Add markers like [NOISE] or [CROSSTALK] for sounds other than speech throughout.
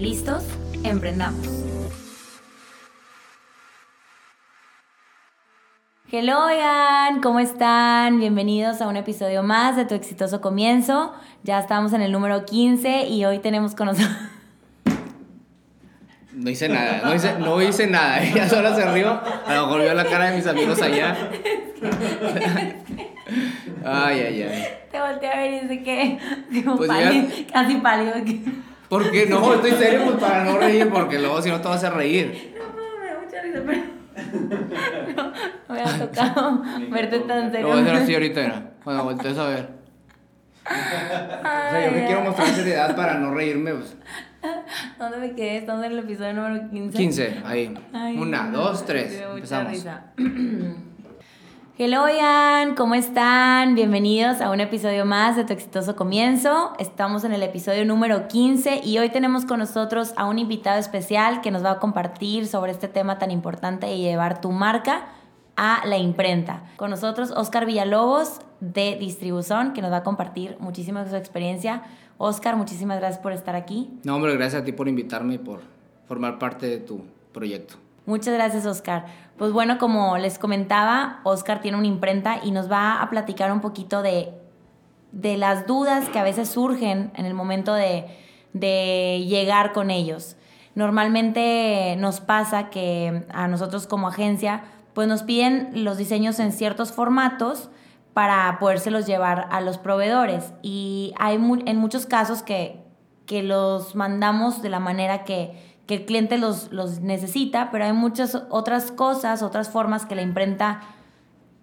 ¿Listos? Emprendamos. Hello, Ian, ¿cómo están? Bienvenidos a un episodio más de Tu Exitoso Comienzo. Ya estamos en el número 15 y hoy tenemos con nosotros... No hice nada, no hice, no hice nada. [LAUGHS] Ella sola se rió, a lo mejor vio la cara de mis amigos allá. [LAUGHS] Ay, ay, ay. Te volteé a ver y dice que... Pues pálido, casi pálido. ¿Por qué no? Estoy serio pues para no reír, porque luego si no te vas a reír. No, no, me da mucha risa, pero... [LAUGHS] No, no me ha tocado verte tan serio. Lo voy a hacer así ahorita, era. Cuando voltees a ver. O sea, yo que quiero mostrar seriedad para no reírme, pues. ¿Dónde me quedé? Estamos en el episodio número 15. 15, ahí. Ay, Una, no, dos, tres. me dio mucha Empezamos. risa. [CLEARS THROAT] Hello, Ian, ¿cómo están? Bienvenidos a un episodio más de Tu Exitoso Comienzo. Estamos en el episodio número 15 y hoy tenemos con nosotros a un invitado especial que nos va a compartir sobre este tema tan importante de llevar tu marca a la imprenta. Con nosotros Oscar Villalobos de Distribución, que nos va a compartir muchísimo de su experiencia. Oscar, muchísimas gracias por estar aquí. No, hombre, gracias a ti por invitarme y por formar parte de tu proyecto. Muchas gracias, Oscar. Pues bueno, como les comentaba, Oscar tiene una imprenta y nos va a platicar un poquito de, de las dudas que a veces surgen en el momento de, de llegar con ellos. Normalmente nos pasa que a nosotros como agencia, pues nos piden los diseños en ciertos formatos para podérselos llevar a los proveedores. Y hay mu- en muchos casos que, que los mandamos de la manera que, que el cliente los, los necesita, pero hay muchas otras cosas, otras formas que la imprenta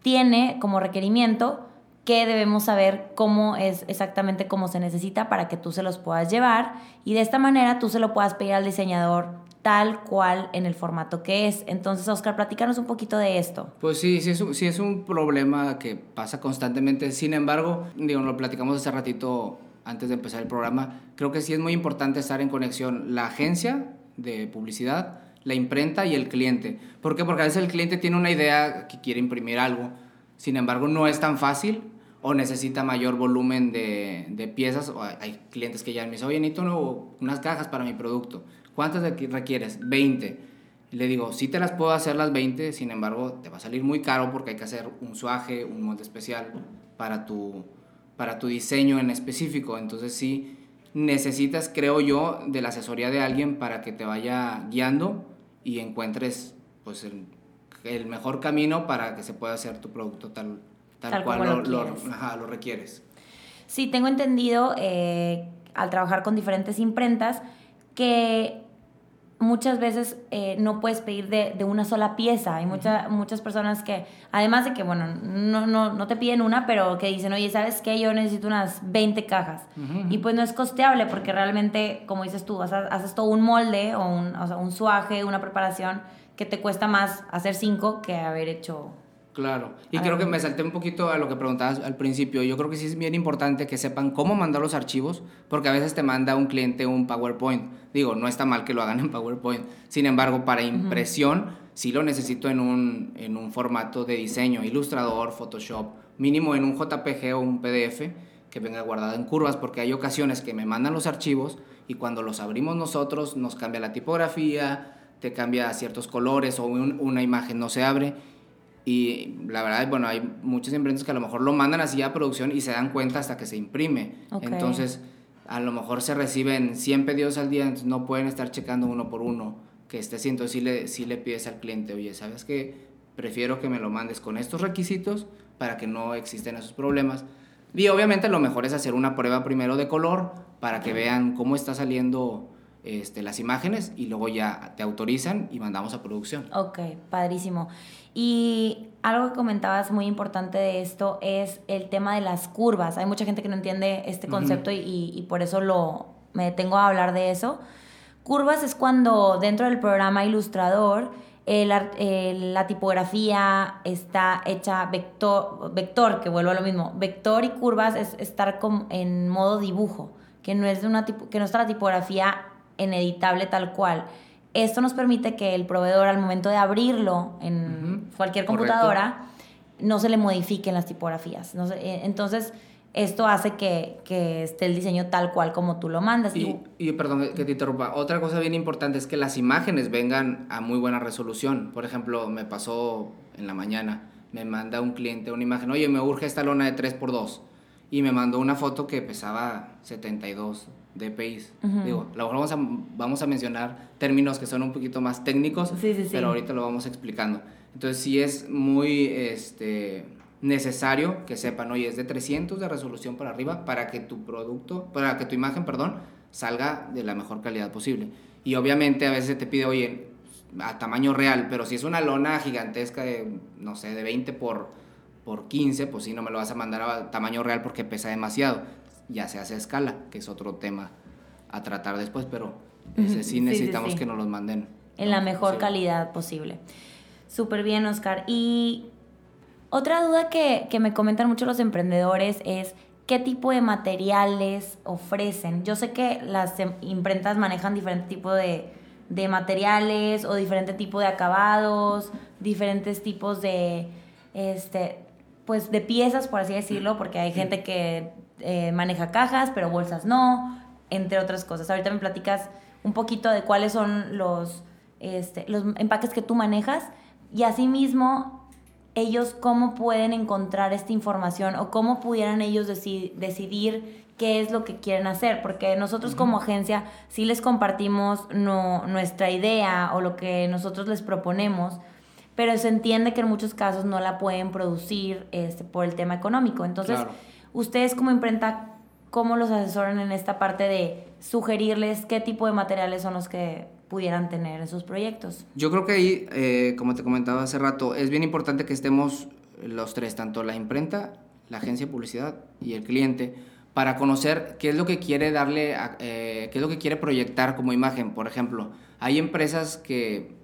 tiene como requerimiento que debemos saber cómo es exactamente cómo se necesita para que tú se los puedas llevar y de esta manera tú se lo puedas pedir al diseñador tal cual en el formato que es. Entonces, Oscar, platícanos un poquito de esto. Pues sí, sí es, un, sí es un problema que pasa constantemente. Sin embargo, digo, lo platicamos hace ratito antes de empezar el programa. Creo que sí es muy importante estar en conexión la agencia de publicidad, la imprenta y el cliente. ¿Por qué? Porque a veces el cliente tiene una idea que quiere imprimir algo, sin embargo no es tan fácil o necesita mayor volumen de, de piezas. O hay- clientes que ya me dicen, oye, necesito unas cajas para mi producto. ¿Cuántas requieres? 20. Y le digo, sí te las puedo hacer las 20, sin embargo, te va a salir muy caro porque hay que hacer un suaje, un molde especial para tu, para tu diseño en específico. Entonces sí necesitas, creo yo, de la asesoría de alguien para que te vaya guiando y encuentres pues el, el mejor camino para que se pueda hacer tu producto tal, tal, Tal cual lo, lo ajá, lo requieres. Sí, tengo entendido eh, al trabajar con diferentes imprentas que muchas veces eh, no puedes pedir de, de una sola pieza. Hay mucha- muchas personas que, además de que, bueno, no, no, no te piden una, pero que dicen, oye, ¿sabes qué? Yo necesito unas 20 cajas. Y pues no es costeable porque realmente, como dices tú, haces, haces todo un molde o un, o sea, un suaje, una preparación que te cuesta más hacer cinco que haber hecho... Claro, y A creo ver. que me salté un poquito a lo que preguntabas al principio. Yo creo que sí es bien importante que sepan cómo mandar los archivos, porque a veces te manda un cliente un PowerPoint. Digo, no está mal que lo hagan en PowerPoint. Sin embargo, para impresión, sí lo necesito en un, en un formato de diseño, Illustrator, Photoshop, mínimo en un JPG o un PDF que venga guardado en curvas, porque hay ocasiones que me mandan los archivos y cuando los abrimos nosotros nos cambia la tipografía, te cambia ciertos colores o un- una imagen no se abre. Y la verdad, bueno, hay muchas empresas que a lo mejor lo mandan así a producción y se dan cuenta hasta que se imprime. Entonces, a lo mejor se reciben 100 pedidos al día, entonces no pueden estar checando uno por uno que esté. Entonces, sí le, sí le pides al cliente, oye, ¿sabes qué? Prefiero que me lo mandes con estos requisitos para que no existen esos problemas. Y obviamente lo mejor es hacer una prueba primero de color para que vean cómo está saliendo este, las imágenes y luego ya te autorizan y mandamos a producción. Ok, padrísimo. Y algo que comentabas muy importante de esto es el tema de las curvas. Hay mucha gente que no entiende este concepto y, y- y por eso lo, me detengo a hablar de eso. Curvas es cuando dentro del programa Ilustrador la tipografía está hecha vector, vector, que vuelvo a lo mismo. Vector y curvas es estar en modo dibujo, que no, es de una que no está la tipografía en editable tal cual. Esto nos permite que el proveedor al momento de abrirlo en cualquier computadora no se le modifiquen las tipografías. Eh, entonces, esto hace que, esté el diseño tal cual como tú lo mandas. Y, y, perdón que te interrumpa, otra cosa bien importante es que las imágenes vengan a muy buena resolución. Por ejemplo, me pasó en la mañana, me manda un cliente una imagen, oye, me urge esta lona de 3x2. Y me mandó una foto que pesaba 72 dpi. Digo, a lo vamos a, vamos a mencionar términos que son un poquito más técnicos, pero ahorita lo vamos explicando. Entonces sí es muy este, necesario que sepan, oye, es de 300 de resolución para arriba para que tu producto, para que tu imagen, perdón, salga de la mejor calidad posible. Y obviamente a veces te pide, oye, a tamaño real, pero si es una lona gigantesca de, no sé, de 20 por, por 15, pues sí, no me lo vas a mandar a tamaño real porque pesa demasiado. Ya se hace a escala, que es otro tema a tratar después, pero ese sí necesitamos que nos los manden. En la mejor calidad posible. Súper bien, Oscar. Y otra duda que, me comentan mucho los emprendedores es qué tipo de materiales ofrecen. Yo sé que las em, imprentas manejan diferente tipo de, materiales o diferente tipo de acabados, diferentes tipos de, este, pues de piezas, por así decirlo, porque hay gente que eh, maneja cajas, pero bolsas no, entre otras cosas. Ahorita me platicas un poquito de cuáles son los, este, los empaques que tú manejas y asimismo ellos cómo pueden encontrar esta información o cómo pudieran ellos decidir qué es lo que quieren hacer, porque nosotros como agencia sí les compartimos no, nuestra idea o lo que nosotros les proponemos, pero se entiende que en muchos casos no la pueden producir este, por el tema económico. Entonces, ustedes como imprenta, ¿cómo los asesoran en esta parte de sugerirles qué tipo de materiales son los que pudieran tener en sus proyectos. Yo creo que ahí, eh, como te comentaba hace rato, es bien importante que estemos los tres, tanto la imprenta, la agencia de publicidad y el cliente, para conocer qué es lo que quiere darle, eh, qué es lo que quiere proyectar como imagen. Por ejemplo, hay empresas que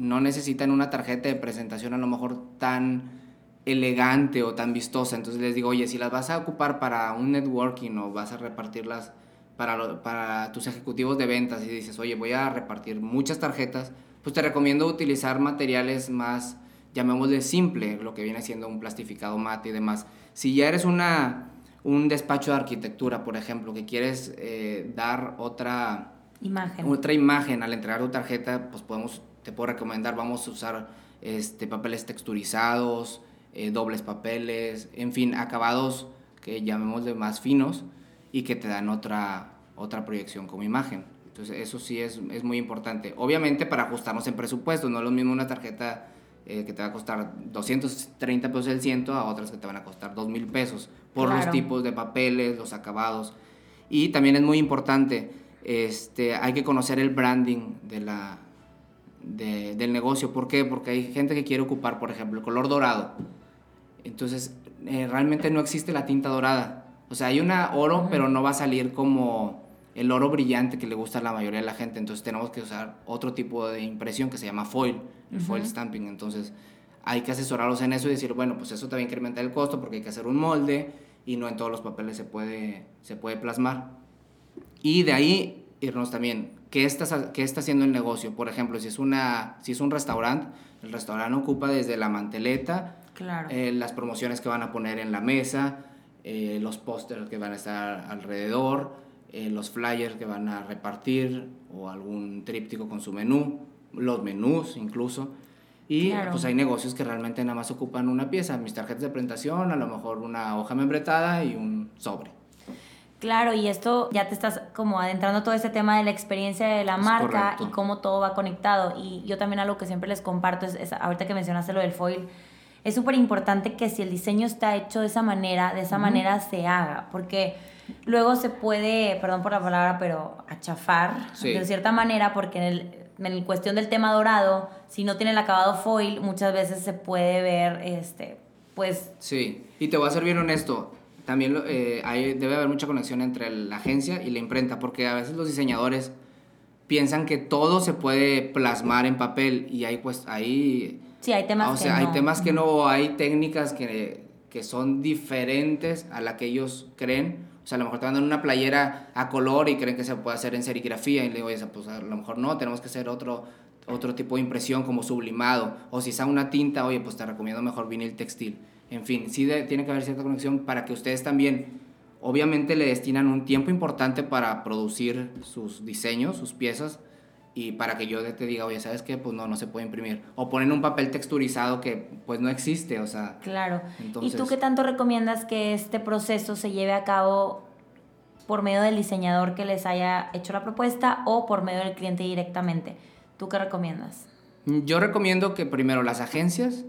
no necesitan una tarjeta de presentación a lo mejor tan elegante o tan vistosa. Entonces les digo, oye, si las vas a ocupar para un networking o vas a repartirlas para, para tus ejecutivos de ventas y dices, oye, voy a repartir muchas tarjetas, pues te recomiendo utilizar materiales más, llamémosle simple, lo que viene siendo un plastificado mate y demás. Si ya eres una, un despacho de arquitectura, por ejemplo, que quieres eh, dar otra imagen. otra imagen al entregar tu tarjeta, pues podemos, te puedo recomendar, vamos a usar este, papeles texturizados, eh, dobles papeles, en fin, acabados que llamémosle más finos y que te dan otra, otra proyección como imagen. Entonces eso sí es, es muy importante. Obviamente para ajustarnos en presupuesto, no es lo mismo una tarjeta eh, que te va a costar 230 pesos el ciento a otras que te van a costar 2 mil pesos por los tipos de papeles, los acabados. Y también es muy importante, este, hay que conocer el branding de la, de, del negocio. ¿Por qué? Porque hay gente que quiere ocupar, por ejemplo, el color dorado. Entonces, eh, realmente no existe la tinta dorada. O sea, hay una oro, pero no va a salir como el oro brillante que le gusta a la mayoría de la gente. Entonces tenemos que usar otro tipo de impresión que se llama foil, el foil stamping. Entonces hay que asesorarlos en eso y decir, bueno, pues eso te va a incrementar el costo porque hay que hacer un molde y no en todos los papeles se puede, se puede plasmar. Y de ahí irnos también, ¿qué está, qué está haciendo el negocio? Por ejemplo, si es, una, si es un restaurante, el restaurante ocupa desde la manteleta, eh, las promociones que van a poner en la mesa, eh, los pósters que van a estar alrededor, eh, los flyers que van a repartir o algún tríptico con su menú, los menús incluso. Y pues hay negocios que realmente nada más ocupan una pieza, mis tarjetas de presentación, a lo mejor una hoja membretada y un sobre. Claro, y esto ya te estás como adentrando todo ese tema de la experiencia de la marca y cómo todo va conectado. Y yo también algo que siempre les comparto es, es ahorita que mencionaste lo del foil, es súper importante que si el diseño está hecho de esa manera, de esa manera se haga, porque luego se puede, perdón por la palabra, pero achafar de cierta manera, porque en el, en cuestión del tema dorado, si no tiene el acabado foil, muchas veces se puede ver, este, pues... Sí, y te voy a ser bien honesto, también eh, hay, debe haber mucha conexión entre la agencia y la imprenta, porque a veces los diseñadores piensan que todo se puede plasmar en papel y hay pues ahí... Sí, hay temas o sea, hay temas que no, hay técnicas que, que son diferentes a la que ellos creen. O sea, a lo mejor te mandan una playera a color y creen que se puede hacer en serigrafía y le digo, oye, pues a lo mejor no, tenemos que hacer otro, otro tipo de impresión como sublimado. O si está una tinta, oye, pues te recomiendo mejor vinil textil. En fin, sí tiene que haber cierta conexión para que ustedes también, obviamente le destinan un tiempo importante para producir sus diseños, sus piezas, y para que yo te diga, oye, ¿sabes qué? Pues no, no se puede imprimir. O ponen un papel texturizado que pues no existe, o sea. Claro. ¿Y tú qué tanto recomiendas que este proceso se lleve a cabo por medio del diseñador que les haya hecho la propuesta o por medio del cliente directamente? ¿Tú qué recomiendas? Yo recomiendo que primero las agencias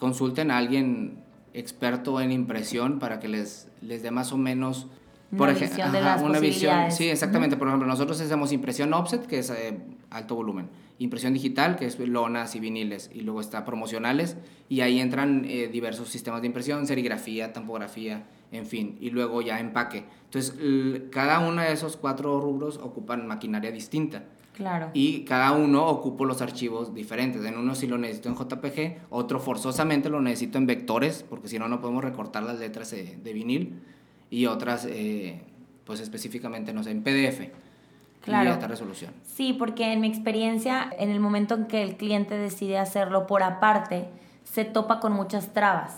consulten a alguien experto en impresión para que les, les dé más o menos por una visión de las una visión, sí, exactamente. Por ejemplo, nosotros hacemos impresión offset, que es eh, alto volumen, impresión digital, que es lonas y viniles, y luego está promocionales, y ahí entran eh, diversos sistemas de impresión, serigrafía, tampografía, en fin, y luego ya empaque. Entonces, cada uno de esos cuatro rubros ocupan maquinaria distinta. Claro. Y cada uno ocupa los archivos diferentes. En uno sí lo necesito en JPG, otro forzosamente lo necesito en vectores, porque si no, no podemos recortar las letras de, vinil, y otras, eh, pues específicamente, no sé, en PDF. Claro. Y esta resolución. Sí, porque en mi experiencia, en el momento en que el cliente decide hacerlo por aparte, se topa con muchas trabas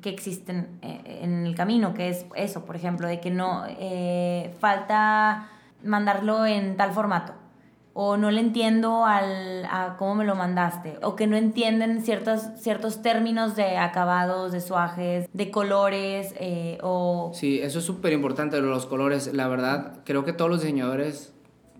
que existen eh, en el camino, que es eso, por ejemplo, de que no eh, falta mandarlo en tal formato o no le entiendo al, a cómo me lo mandaste, o que no entienden ciertos, ciertos términos de acabados, de suajes, de colores, eh, o... Sí, eso es súper importante, los colores. La verdad, creo que todos los diseñadores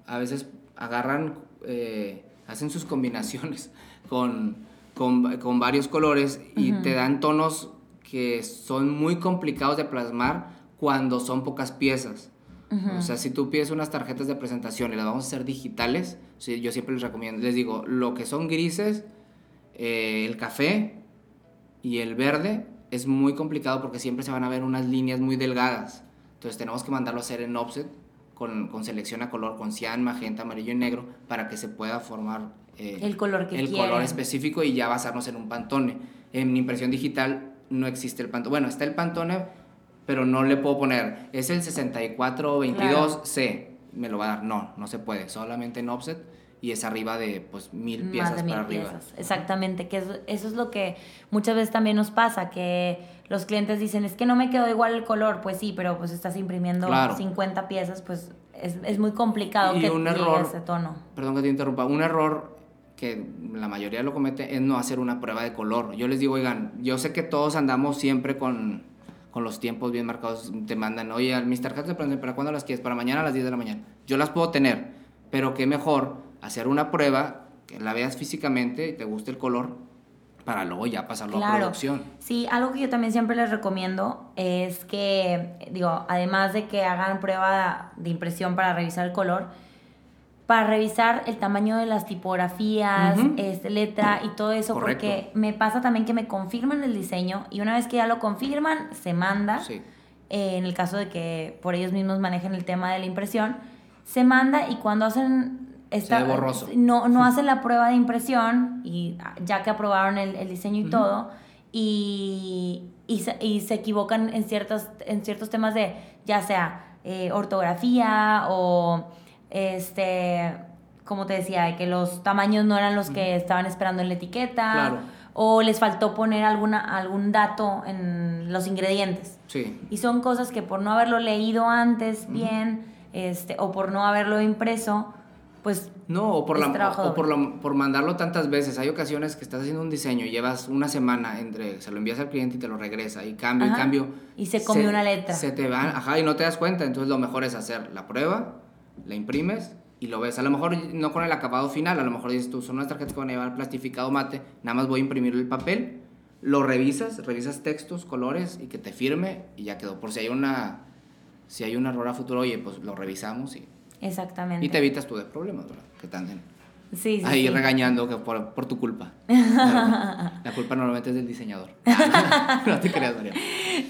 a veces agarran, eh, hacen sus combinaciones [LAUGHS] con, con, con varios colores y te dan tonos que son muy complicados de plasmar cuando son pocas piezas. O sea, si tú pides unas tarjetas de presentación y las vamos a hacer digitales, yo siempre les recomiendo, les digo, lo que son grises, eh, el café y el verde es muy complicado porque siempre se van a ver unas líneas muy delgadas. Entonces tenemos que mandarlo a hacer en offset con, con selección a color, con cian, magenta, amarillo y negro, para que se pueda formar eh, el color que el color específico y ya basarnos en un pantone. En impresión digital no existe el pantone. Bueno, está el pantone pero no le puedo poner, es el 6422C, me lo va a dar. No, no se puede, solamente en offset y es arriba de pues mil piezas para arriba. Exactamente, que eso, es lo que muchas veces también nos pasa, que los clientes dicen, es que no me quedó igual el color, pues sí, pero pues estás imprimiendo 50 piezas, pues es, es muy complicado que un error, ese tono. Perdón que te interrumpa, un error que la mayoría lo comete es no hacer una prueba de color. Yo les digo, oigan, yo sé que todos andamos siempre con con los tiempos bien marcados, te mandan, oye, mis tarjetas de presentación, ¿para cuándo las quieres? Para mañana a las 10 de la mañana. Yo las puedo tener, pero qué mejor hacer una prueba, que la veas físicamente y te guste el color, para luego ya pasarlo a producción. Sí, algo que yo también siempre les recomiendo es que, digo, además de que hagan prueba de impresión para revisar el color, para revisar el tamaño de las tipografías, este, letra y todo eso, porque me pasa también que me confirman el diseño y una vez que ya lo confirman, se manda. Eh, en el caso de que por ellos mismos manejen el tema de la impresión, se manda y cuando hacen esta, no, no [LAUGHS] hacen la prueba de impresión y ya que aprobaron el, diseño y todo y, y, se, y, se, equivocan en ciertos, en ciertos temas de ya sea eh, ortografía o este, como te decía, de que los tamaños no eran los que estaban esperando en la etiqueta. O les faltó poner alguna, algún dato en los ingredientes. Sí. Y son cosas que por no haberlo leído antes bien, este, o por no haberlo impreso, pues no o por la, o por, por mandarlo tantas veces. Hay ocasiones que estás haciendo un diseño y llevas una semana entre se lo envías al cliente y te lo regresa y cambio y cambio. Y se comió una letra. se te va ajá y no te das cuenta. Entonces lo mejor es hacer la prueba la imprimes y lo ves. A lo mejor no con el acabado final, a lo mejor dices tú, son unas tarjetas que van a llevar plastificado mate, nada más voy a imprimir el papel, lo revisas, revisas textos, colores y que te firme y ya quedó. Por si hay una si hay un error a futuro, oye, pues lo revisamos y Exactamente. Y te evitas tú de problemas, ¿verdad? Que te anden sí, sí, ahí regañando que por, por, tu culpa. [LAUGHS] La culpa normalmente es del diseñador. [LAUGHS] no te creas, María.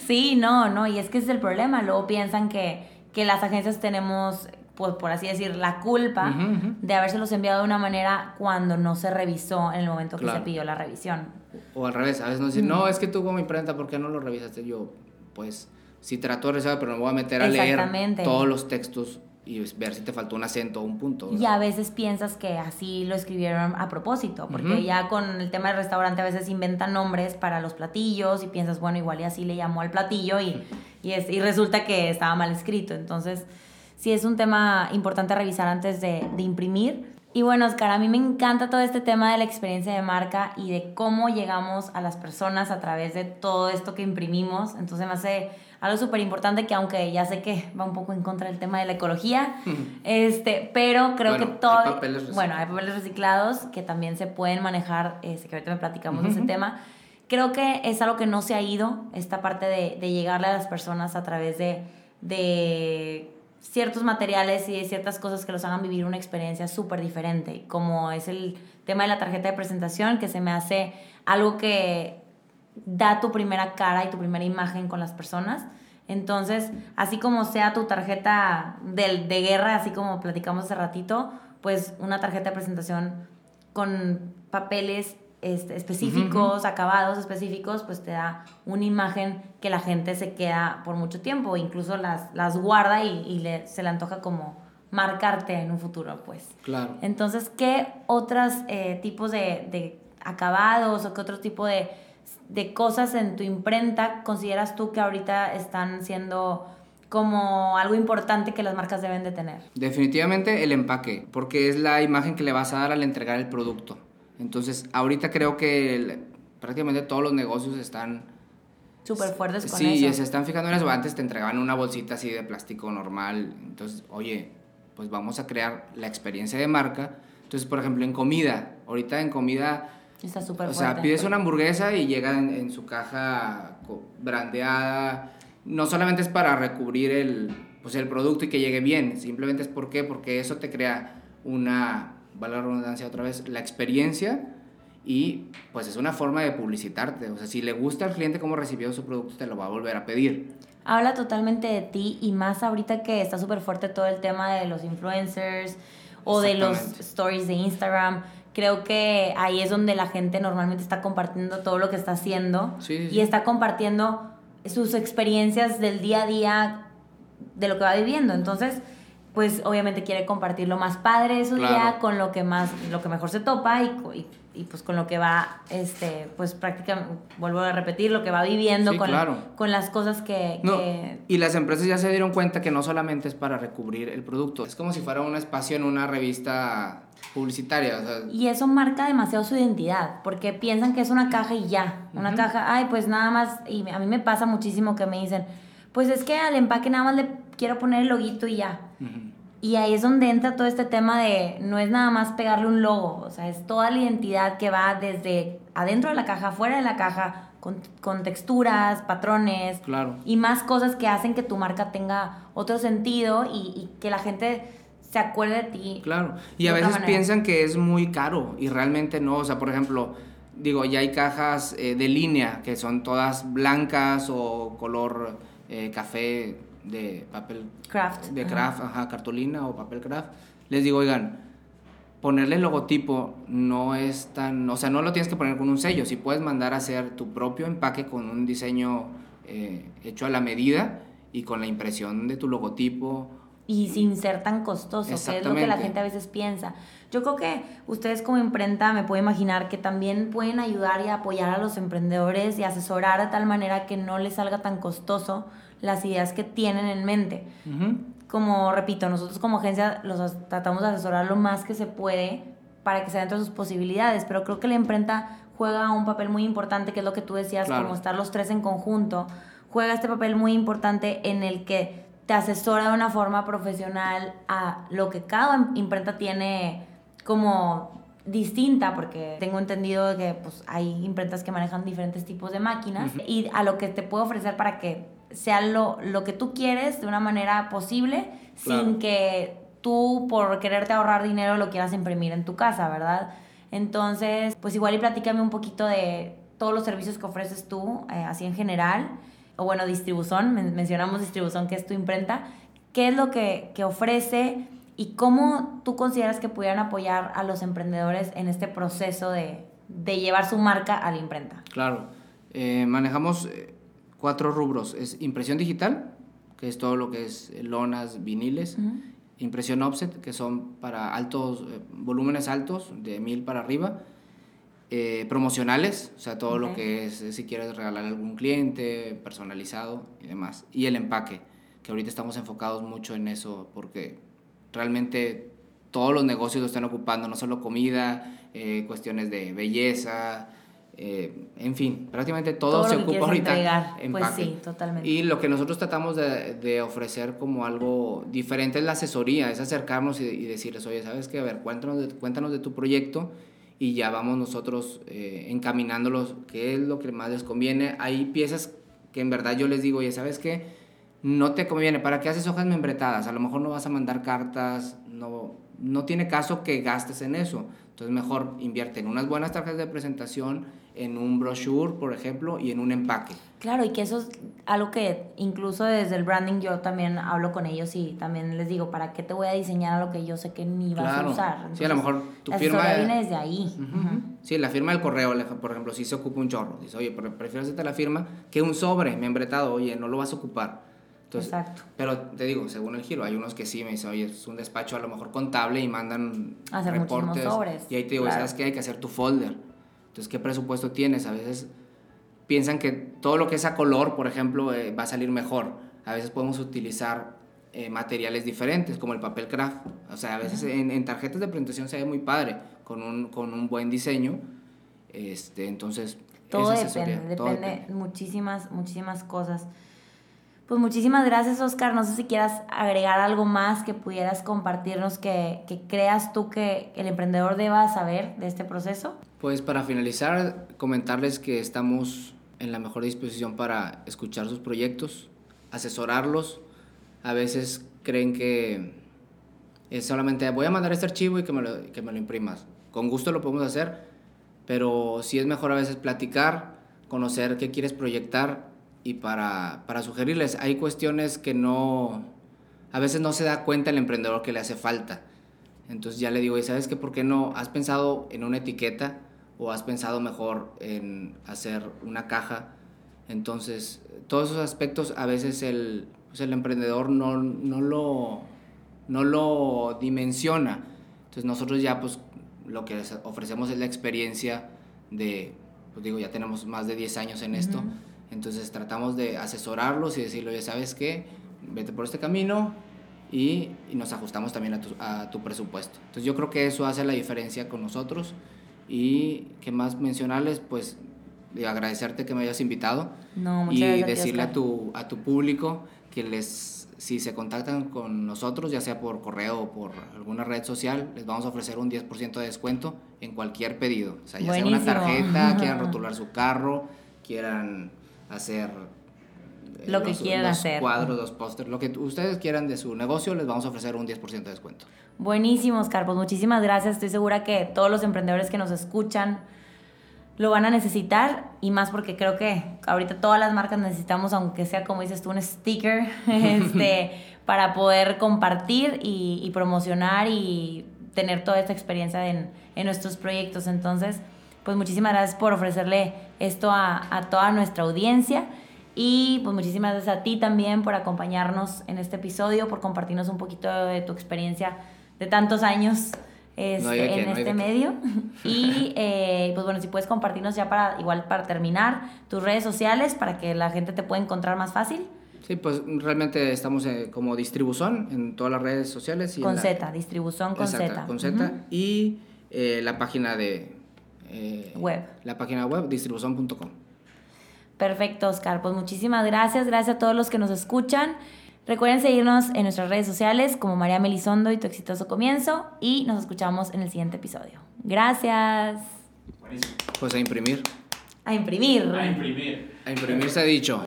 Sí, no, no, y es que ese es el problema. Luego piensan que, que las agencias tenemos pues, por así decir, la culpa Ujú, ujú. de habérselos enviado de una manera cuando no se revisó en el momento que Claro. se pidió la revisión. O al revés, a veces nos dicen, no, es que tuvo mi imprenta, ¿por qué no lo revisaste? Yo, pues, sí trato de revisar, pero me voy a meter a leer todos los textos y ver si te faltó un acento o un punto. Y a veces piensas que así lo escribieron a propósito, porque ya con el tema del restaurante a veces inventan nombres para los platillos y piensas, bueno, igual y así le llamó al platillo y, y, es, y resulta que estaba mal escrito. Entonces, sí es un tema importante revisar antes de, de imprimir. Y bueno, Oscar, a mí me encanta todo este tema de la experiencia de marca y de cómo llegamos a las personas a través de todo esto que imprimimos. Entonces me hace algo súper importante que aunque ya sé que va un poco en contra del tema de la ecología, [LAUGHS] este, pero creo Bueno, que hay todo... papeles reciclados. Bueno, hay papeles reciclados que también se pueden manejar, este, que ahorita me platicamos de ese tema. Creo que es algo que no se ha ido, esta parte de, de llegarle a las personas a través de, de ciertos materiales y ciertas cosas que los hagan vivir una experiencia súper diferente, como es el tema de la tarjeta de presentación, que se me hace algo que da tu primera cara y tu primera imagen con las personas. Entonces, así como sea tu tarjeta de, de guerra, así como platicamos hace ratito, pues una tarjeta de presentación con papeles este, específicos, acabados específicos, pues te da una imagen que la gente se queda por mucho tiempo, incluso las, las guarda y, y le- se le antoja como marcarte en un futuro, pues. Claro. Entonces, ¿qué otros eh, tipos de, de acabados o qué otro tipo de, de cosas en tu imprenta consideras tú que ahorita están siendo como algo importante que las marcas deben de tener? Definitivamente el empaque, porque es la imagen que le vas a dar al entregar el producto. Entonces, ahorita creo que el- prácticamente todos los negocios están... Súper fuertes con sí, eso. se están fijando en eso. Antes te entregaban una bolsita así de plástico normal. Entonces, oye, pues vamos a crear la experiencia de marca. Entonces, por ejemplo, en comida. Ahorita en comida, Está súper o fuerte. sea, pides una hamburguesa y llega en, en su caja brandeada. No solamente es para recubrir el, pues el producto y que llegue bien. Simplemente es por qué. Porque eso te crea una, vale la redundancia otra vez, la experiencia y pues es una forma de publicitarte. O sea, si le gusta al cliente cómo recibió su producto, te lo va a volver a pedir. Habla totalmente de ti y más ahorita que está súper fuerte todo el tema de los influencers o de los stories de Instagram. Creo que ahí es donde la gente normalmente está compartiendo todo lo que está haciendo Sí, sí, y está compartiendo sus experiencias del día a día de lo que va viviendo. Entonces, pues obviamente quiere compartir lo más padre de su Claro. día con lo que más, lo que mejor se topa y, y, y, pues con lo que va, este, pues prácticamente, vuelvo a repetir, lo que va viviendo Sí, con, claro. con las cosas que, No, que- y las empresas ya se dieron cuenta que no solamente es para recubrir el producto, es como si fuera un espacio en una revista publicitaria. o sea, Y eso marca demasiado su identidad, porque piensan que es una caja y ya. Una caja, ay, pues nada más, y a mí me pasa muchísimo que me dicen, pues es que al empaque nada más le quiero poner el loguito y ya. ujú. Y ahí es donde entra todo este tema de, no es nada más pegarle un logo, o sea, es toda la identidad que va desde adentro de la caja, fuera de la caja, con, con texturas, patrones, Claro. y más cosas que hacen que tu marca tenga otro sentido y, y que la gente se acuerde de ti. Claro, y a veces manera. piensan que es muy caro y realmente no, o sea, por ejemplo, digo, ya hay cajas eh, de línea que son todas blancas o color eh, café de papel Craft. de ajá. craft, ajá, cartulina o papel craft. Les digo, oigan, ponerle el logotipo no es tan, o sea, no lo tienes que poner con un sello, si puedes mandar a hacer tu propio empaque con un diseño eh, hecho a la medida y con la impresión de tu logotipo. y sin ser tan costoso, que es lo que la gente a veces piensa. Yo creo que ustedes como imprenta me puedo imaginar que también pueden ayudar y apoyar a los emprendedores y asesorar de tal manera que no les salga tan costoso las ideas que tienen en mente. Como repito, nosotros como agencia los tratamos de asesorar lo más que se puede para que sea dentro de sus posibilidades, pero creo que la imprenta juega un papel muy importante, que es lo que tú decías, Claro. como estar los tres en conjunto, juega este papel muy importante en el que te asesora de una forma profesional a lo que cada imprenta tiene como distinta, porque tengo entendido que pues, hay imprentas que manejan diferentes tipos de máquinas y a lo que te puedo ofrecer para que sea lo, lo que tú quieres de una manera posible Claro. sin que tú por quererte ahorrar dinero lo quieras imprimir en tu casa, ¿verdad? Entonces, pues igual y platícame un poquito de todos los servicios que ofreces tú, eh, así en general, o bueno, distribución, men- mencionamos distribución que es tu imprenta. qué es lo que, que ofrece y cómo tú consideras que pudieran apoyar a los emprendedores en este proceso de, de llevar su marca a la imprenta. Claro, eh, manejamos eh, cuatro rubros. Es impresión digital, que es todo lo que es lonas, viniles. Impresión offset, que son para altos, eh, volúmenes altos, de mil para arriba. promocionales, o sea, todo lo que es, si quieres regalar a algún cliente, personalizado y demás. Y el empaque, que ahorita estamos enfocados mucho en eso, porque realmente todos los negocios lo están ocupando, no solo comida, cuestiones de belleza, eh, en fin, prácticamente todo, se ocupa ahorita en Pues sí, totalmente. Y lo que nosotros tratamos de, de, ofrecer como algo diferente es la asesoría, es acercarnos y, decirles, oye, ¿sabes qué? A ver, cuéntanos de, cuéntanos de tu proyecto y ya vamos nosotros eh, encaminándolos, qué es lo que más les conviene. Hay piezas que en verdad yo les digo, oye, ¿sabes qué? No te conviene, ¿para qué haces hojas membretadas? A lo mejor no vas a mandar cartas, no, no tiene caso que gastes en eso. Entonces mejor invierte en unas buenas tarjetas de presentación, en un brochure, por ejemplo, y en un empaque. Claro, y que eso es algo que incluso desde el branding yo también hablo con ellos y también les digo, ¿para qué te voy a diseñar a lo que yo sé que ni vas a usar? sí, a lo mejor tu la firma... viene desde ahí. Sí, la firma del correo, por ejemplo, si se ocupa un chorro, dice, oye, prefiero hacerte la firma que un sobre membretado, oye, no lo vas a ocupar. Entonces, Exacto. Pero te digo, según el giro, hay unos que sí me dicen, oye, es un despacho a lo mejor contable y mandan hacer reportes. Sobres. Y ahí te digo, ¿sabes qué? Hay que hacer tu folder entonces, ¿qué presupuesto tienes? A veces piensan que todo lo que es a color, por ejemplo, eh, va a salir mejor. A veces podemos utilizar eh, materiales diferentes, como el papel craft. O sea, a veces en, tarjetas de presentación se ve muy padre, con un, con un buen diseño. Este, entonces, todo depende, depende, muchísimas, muchísimas cosas. Pues muchísimas gracias, Oscar. No sé si quieras agregar algo más que pudieras compartirnos que, que, creas tú que el emprendedor deba saber de este proceso. Pues para finalizar, comentarles que estamos en la mejor disposición para escuchar sus proyectos, asesorarlos. A veces creen que es solamente voy a mandar este archivo y que me lo, que me lo imprimas. Con gusto lo podemos hacer, pero sí es mejor a veces platicar, conocer qué quieres proyectar y para, para sugerirles. Hay cuestiones que no, a veces no se da cuenta el emprendedor que le hace falta. Entonces ya le digo, ¿y sabes qué? ¿Por qué no has pensado en una etiqueta o has pensado mejor en hacer una caja? Entonces, todos esos aspectos a veces el, pues el emprendedor no, no, lo, no lo dimensiona. Entonces nosotros ya pues lo que ofrecemos es la experiencia de, pues digo, ya tenemos más de 10 años en esto. Entonces tratamos de asesorarlos y decirle, oye, ¿sabes qué? Vete por este camino y, nos ajustamos también a tu, a tu, presupuesto. Entonces yo creo que eso hace la diferencia con nosotros y qué más mencionarles, pues agradecerte que me hayas invitado no, y decirle a tu, a tu público que les, si se contactan con nosotros, ya sea por correo o por alguna red social, les vamos a ofrecer un 10% de descuento en cualquier pedido. O sea, ya sea una tarjeta, [LAUGHS] quieran rotular su carro, quieran hacer eh, lo que quieran hacer. Cuadros, los pósters, lo que ustedes quieran de su negocio, les vamos a ofrecer un 10% de descuento. Buenísimo, Oscar. Pues muchísimas gracias. Estoy segura que todos los emprendedores que nos escuchan lo van a necesitar y más porque creo que ahorita todas las marcas necesitamos, aunque sea como dices tú, un sticker [LAUGHS] este, [LAUGHS] para poder compartir y, promocionar y tener toda esta experiencia en, en nuestros proyectos. Entonces, pues muchísimas gracias por ofrecerle esto a, a toda nuestra audiencia. Y pues muchísimas gracias a ti también por acompañarnos en este episodio, por compartirnos un poquito de tu experiencia de tantos años este, en este medio. [LAUGHS] y eh, pues bueno, si puedes compartirnos ya para, igual para terminar, tus redes sociales para que la gente te pueda encontrar más fácil. Sí, pues realmente estamos eh, como distribución en todas las redes sociales. Y con Z, distribución con Z. Con Z. Y eh, la página de, eh, web. La página web distribución.com. Perfecto, Oscar. Pues muchísimas gracias. Gracias a todos los que nos escuchan. Recuerden seguirnos en nuestras redes sociales como María Melisondo y Tu Exitoso Comienzo y nos escuchamos en el siguiente episodio. Gracias. Pues a imprimir. A imprimir. A imprimir. A imprimir se ha dicho.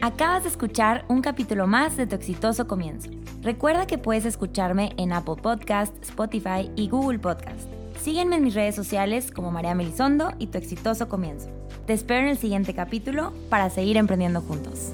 Acabas de escuchar un capítulo más de Tu exitoso comienzo. Recuerda que puedes escucharme en Apple Podcast, Spotify y Google Podcast. Sígueme en mis redes sociales como María Melisondo y Tu exitoso comienzo. Te espero en el siguiente capítulo para seguir emprendiendo juntos.